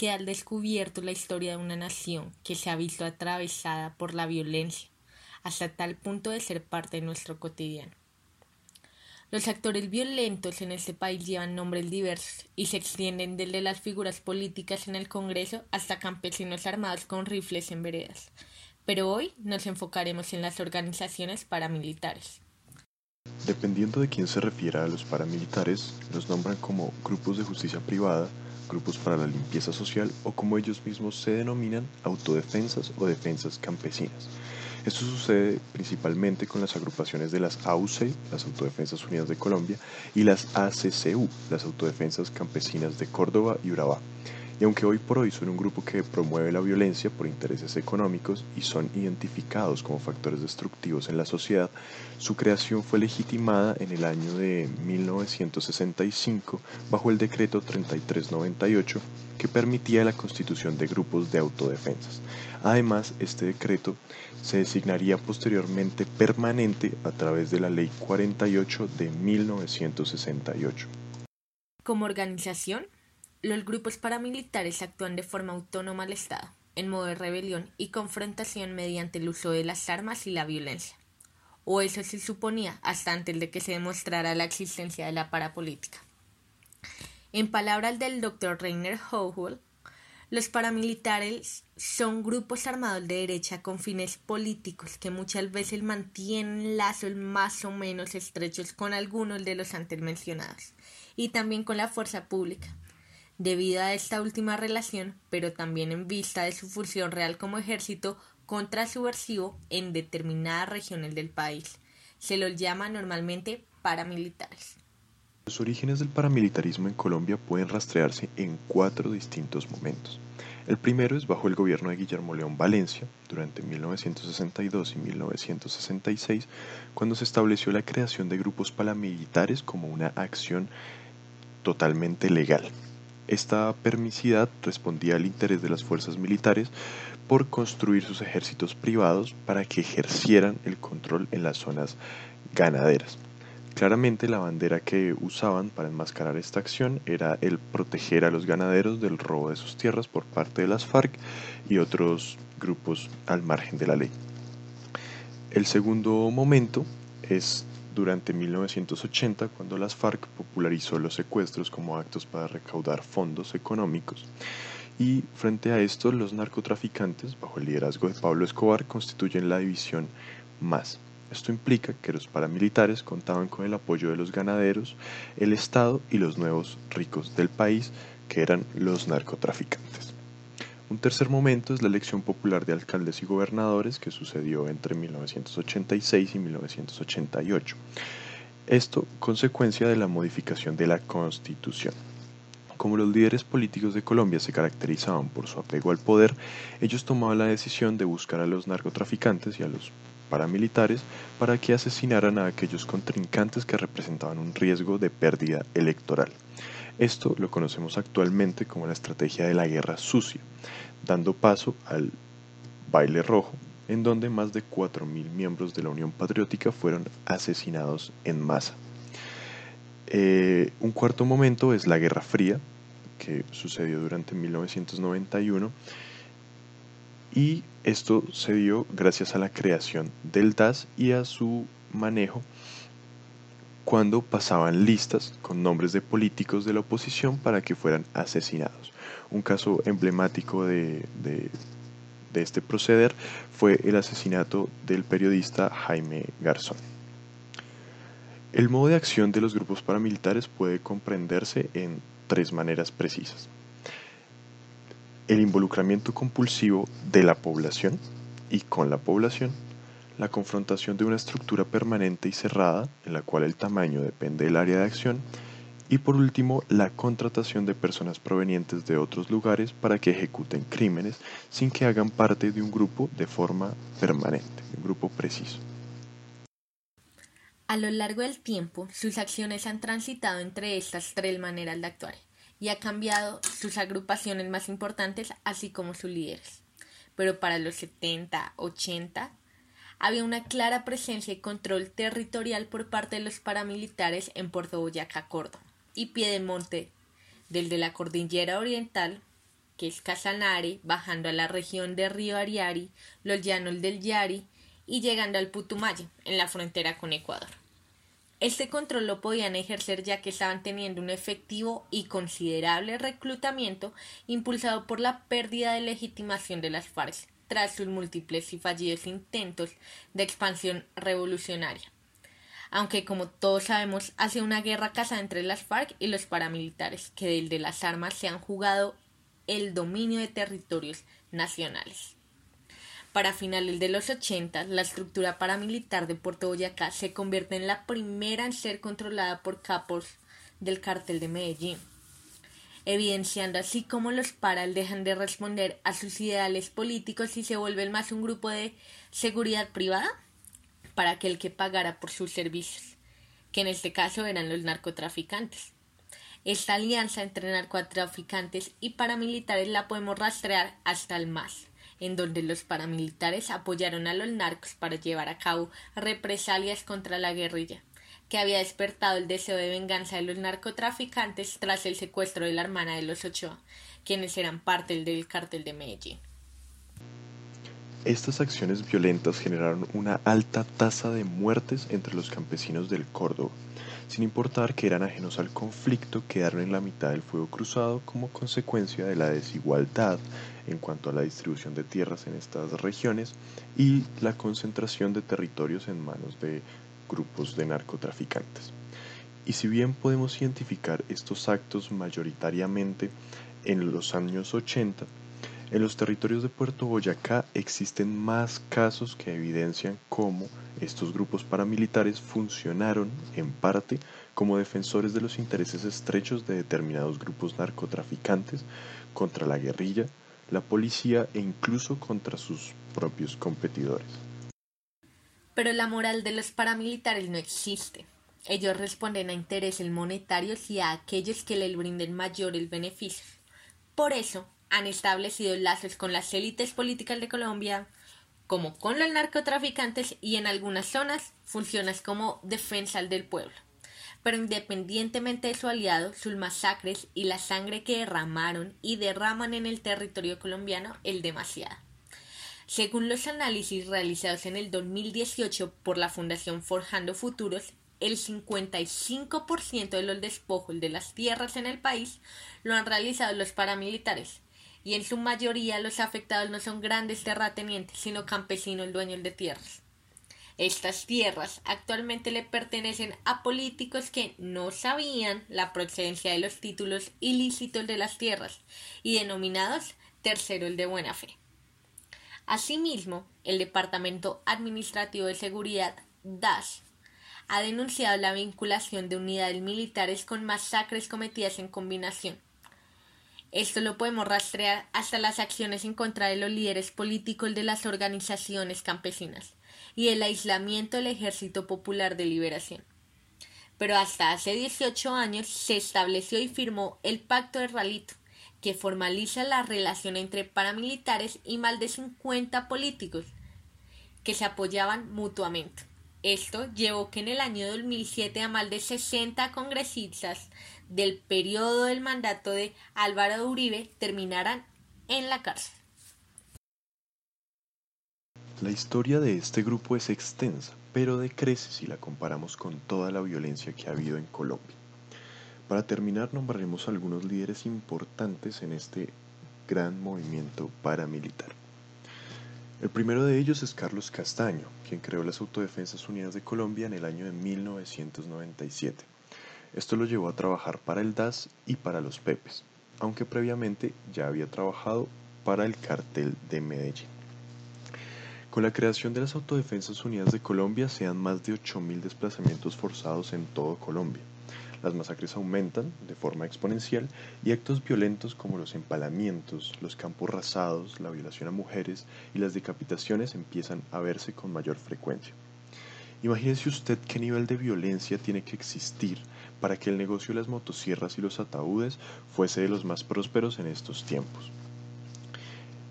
queda al descubierto la historia de una nación que se ha visto atravesada por la violencia, hasta tal punto de ser parte de nuestro cotidiano. Los actores violentos en este país llevan nombres diversos y se extienden desde las figuras políticas en el Congreso hasta campesinos armados con rifles en veredas. Pero hoy nos enfocaremos en las organizaciones paramilitares. Dependiendo de quién se refiera a los paramilitares, los nombran como grupos de justicia privada, grupos para la limpieza social o como ellos mismos se denominan, autodefensas o defensas campesinas. Esto sucede principalmente con las agrupaciones de las AUC, las Autodefensas Unidas de Colombia, y las ACCU, las Autodefensas Campesinas de Córdoba y Urabá. Y aunque hoy por hoy son un grupo que promueve la violencia por intereses económicos y son identificados como factores destructivos en la sociedad, su creación fue legitimada en el año de 1965 bajo el decreto 3398 que permitía la constitución de grupos de autodefensas. Además, este decreto se designaría posteriormente permanente a través de la Ley 48 de 1968. Como organización, los grupos paramilitares actúan de forma autónoma al Estado, en modo de rebelión y confrontación mediante el uso de las armas y la violencia. O eso se suponía hasta antes de que se demostrara la existencia de la parapolítica. En palabras del Dr. Rainer Howell, los paramilitares son grupos armados de derecha con fines políticos que muchas veces mantienen lazos más o menos estrechos con algunos de los antes mencionados y también con la fuerza pública, debido a esta última relación, pero también en vista de su función real como ejército contrasubversivo en determinadas regiones del país. Se los llama normalmente paramilitares. Los orígenes del paramilitarismo en Colombia pueden rastrearse en cuatro distintos momentos. El primero es bajo el gobierno de Guillermo León Valencia, durante 1962 y 1966, cuando se estableció la creación de grupos paramilitares como una acción totalmente legal. Esta permisidad respondía al interés de las fuerzas militares por construir sus ejércitos privados para que ejercieran el control en las zonas ganaderas. Claramente la bandera que usaban para enmascarar esta acción era el proteger a los ganaderos del robo de sus tierras por parte de las FARC y otros grupos al margen de la ley. El segundo momento es durante 1980 cuando las FARC popularizó los secuestros como actos para recaudar fondos económicos. Y frente a esto, los narcotraficantes, bajo el liderazgo de Pablo Escobar, constituyen la división más. Esto implica que los paramilitares contaban con el apoyo de los ganaderos, el Estado y los nuevos ricos del país, que eran los narcotraficantes. Un tercer momento es la elección popular de alcaldes y gobernadores que sucedió entre 1986 y 1988. Esto consecuencia de la modificación de la Constitución. Como los líderes políticos de Colombia se caracterizaban por su apego al poder, ellos tomaban la decisión de buscar a los narcotraficantes y a los paramilitares para que asesinaran a aquellos contrincantes que representaban un riesgo de pérdida electoral. Esto lo conocemos actualmente como la estrategia de la guerra sucia, dando paso al baile rojo, en donde más de 4.000 miembros de la Unión Patriótica fueron asesinados en masa. Eh, un cuarto momento es la Guerra Fría, que sucedió durante 1991, y esto se dio gracias a la creación del DAS y a su manejo cuando pasaban listas con nombres de políticos de la oposición para que fueran asesinados. Un caso emblemático de, este proceder fue el asesinato del periodista Jaime Garzón. El modo de acción de los grupos paramilitares puede comprenderse en tres maneras precisas. El involucramiento compulsivo de la población y con la población, la confrontación de una estructura permanente y cerrada, en la cual el tamaño depende del área de acción, y por último, la contratación de personas provenientes de otros lugares para que ejecuten crímenes sin que hagan parte de un grupo de forma permanente, un grupo preciso. A lo largo del tiempo, sus acciones han transitado entre estas tres maneras de actuar y ha cambiado sus agrupaciones más importantes, así como sus líderes. Pero para los 70, 80, había una clara presencia y control territorial por parte de los paramilitares en Puerto Boyacá, Córdoba y Piedemonte, desde la cordillera oriental, que es Casanare, bajando a la región de Río Ariari, los llanos del Yari y llegando al Putumayo, en la frontera con Ecuador. Este control lo podían ejercer ya que estaban teniendo un efectivo y considerable reclutamiento impulsado por la pérdida de legitimación de las FARC tras sus múltiples y fallidos intentos de expansión revolucionaria aunque como todos sabemos hace una guerra casada entre las FARC y los paramilitares, que del de las armas se han jugado el dominio de territorios nacionales. Para finales de los 80, la estructura paramilitar de Puerto Boyacá se convierte en la primera en ser controlada por capos del cartel de Medellín, evidenciando así como los paral dejan de responder a sus ideales políticos y se vuelven más un grupo de seguridad privada para aquel que pagara por sus servicios, que en este caso eran los narcotraficantes. Esta alianza entre narcotraficantes y paramilitares la podemos rastrear hasta el MAS, en donde los paramilitares apoyaron a los narcos para llevar a cabo represalias contra la guerrilla, que había despertado el deseo de venganza de los narcotraficantes tras el secuestro de la hermana de los Ochoa, quienes eran parte del cártel de Medellín. Estas acciones violentas generaron una alta tasa de muertes entre los campesinos del Córdoba, sin importar que eran ajenos al conflicto, quedaron en la mitad del fuego cruzado como consecuencia de la desigualdad en cuanto a la distribución de tierras en estas regiones y la concentración de territorios en manos de grupos de narcotraficantes. Y si bien podemos identificar estos actos mayoritariamente en los años 80, en los territorios de Puerto Boyacá existen más casos que evidencian cómo estos grupos paramilitares funcionaron, en parte, como defensores de los intereses estrechos de determinados grupos narcotraficantes contra la guerrilla, la policía e incluso contra sus propios competidores. Pero la moral de los paramilitares no existe. Ellos responden a intereses monetarios y a aquellos que les brinden mayor el beneficio. Por eso, han establecido lazos con las élites políticas de Colombia, como con los narcotraficantes y en algunas zonas funcionas como defensa del pueblo. Pero independientemente de su aliado, sus masacres y la sangre que derramaron y derraman en el territorio colombiano es demasiada. Según los análisis realizados en el 2018 por la Fundación Forjando Futuros, el 55% de los despojos de las tierras en el país lo han realizado los paramilitares, y en su mayoría los afectados no son grandes terratenientes, sino campesinos dueños de tierras. Estas tierras actualmente le pertenecen a políticos que no sabían la procedencia de los títulos ilícitos de las tierras y denominados terceros de buena fe. Asimismo, el Departamento Administrativo de Seguridad, DAS, ha denunciado la vinculación de unidades militares con masacres cometidas en combinación esto lo podemos rastrear hasta las acciones en contra de los líderes políticos de las organizaciones campesinas y el aislamiento del Ejército Popular de Liberación. Pero hasta hace 18 años se estableció y firmó el Pacto de Ralito, que formaliza la relación entre paramilitares y más de 50 políticos que se apoyaban mutuamente. Esto llevó que en el año 2007 a más de 60 congresistas del periodo del mandato de Álvaro Uribe terminaran en la cárcel. La historia de este grupo es extensa, pero decrece si la comparamos con toda la violencia que ha habido en Colombia. Para terminar, nombraremos algunos líderes importantes en este gran movimiento paramilitar. El primero de ellos es Carlos Castaño, quien creó las Autodefensas Unidas de Colombia en el año de 1997. Esto lo llevó a trabajar para el DAS y para los Pepes, aunque previamente ya había trabajado para el cartel de Medellín. Con la creación de las Autodefensas Unidas de Colombia se dan más de 8.000 desplazamientos forzados en todo Colombia las masacres aumentan de forma exponencial y actos violentos como los empalamientos, los campos rasados, la violación a mujeres y las decapitaciones empiezan a verse con mayor frecuencia. Imagínese usted qué nivel de violencia tiene que existir para que el negocio de las motosierras y los ataúdes fuese de los más prósperos en estos tiempos.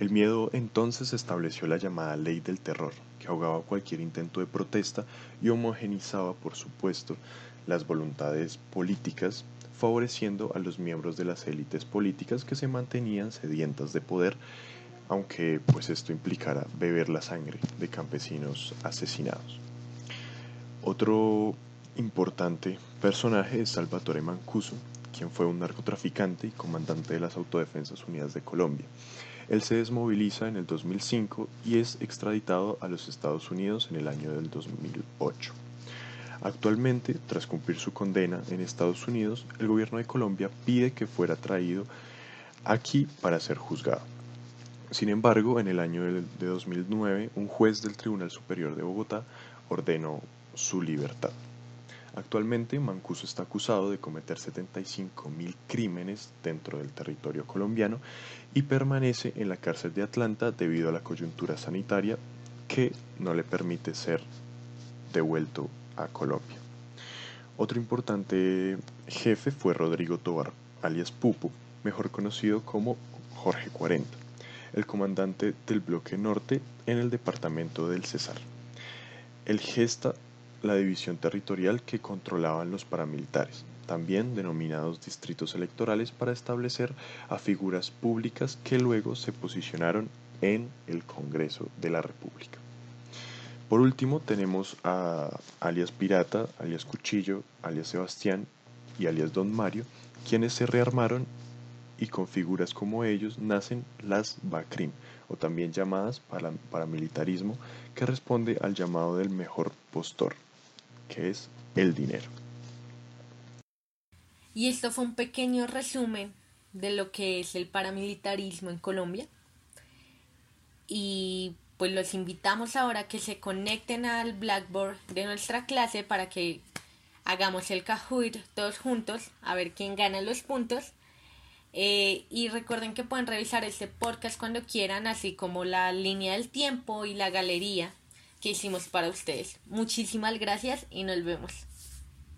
El miedo entonces estableció la llamada ley del terror, que ahogaba cualquier intento de protesta y homogenizaba, por supuesto, las voluntades políticas favoreciendo a los miembros de las élites políticas que se mantenían sedientas de poder, aunque pues esto implicara beber la sangre de campesinos asesinados. Otro importante personaje es Salvatore Mancuso, quien fue un narcotraficante y comandante de las Autodefensas Unidas de Colombia. Él se desmoviliza en el 2005 y es extraditado a los Estados Unidos en el año del 2008. Actualmente, tras cumplir su condena en Estados Unidos, el gobierno de Colombia pide que fuera traído aquí para ser juzgado. Sin embargo, en el año de 2009, un juez del Tribunal Superior de Bogotá ordenó su libertad. Actualmente, Mancuso está acusado de cometer 75.000 crímenes dentro del territorio colombiano y permanece en la cárcel de Atlanta debido a la coyuntura sanitaria que no le permite ser devuelto a Colombia. Otro importante jefe fue Rodrigo Tobar, alias Pupo, mejor conocido como Jorge 40, el comandante del bloque norte en el departamento del Cesar. El gesta la división territorial que controlaban los paramilitares, también denominados distritos electorales para establecer a figuras públicas que luego se posicionaron en el Congreso de la República. Por último tenemos a alias Pirata, alias Cuchillo, alias Sebastián y alias Don Mario, quienes se rearmaron y con figuras como ellos nacen las BACRIM, o también llamadas paramilitarismo, que responde al llamado del mejor postor que es el dinero. Y esto fue un pequeño resumen de lo que es el paramilitarismo en Colombia. Y pues los invitamos ahora a que se conecten al Blackboard de nuestra clase para que hagamos el Kahoot todos juntos a ver quién gana los puntos. Eh, y recuerden que pueden revisar este podcast cuando quieran, así como la línea del tiempo y la galería que hicimos para ustedes. Muchísimas gracias y nos vemos.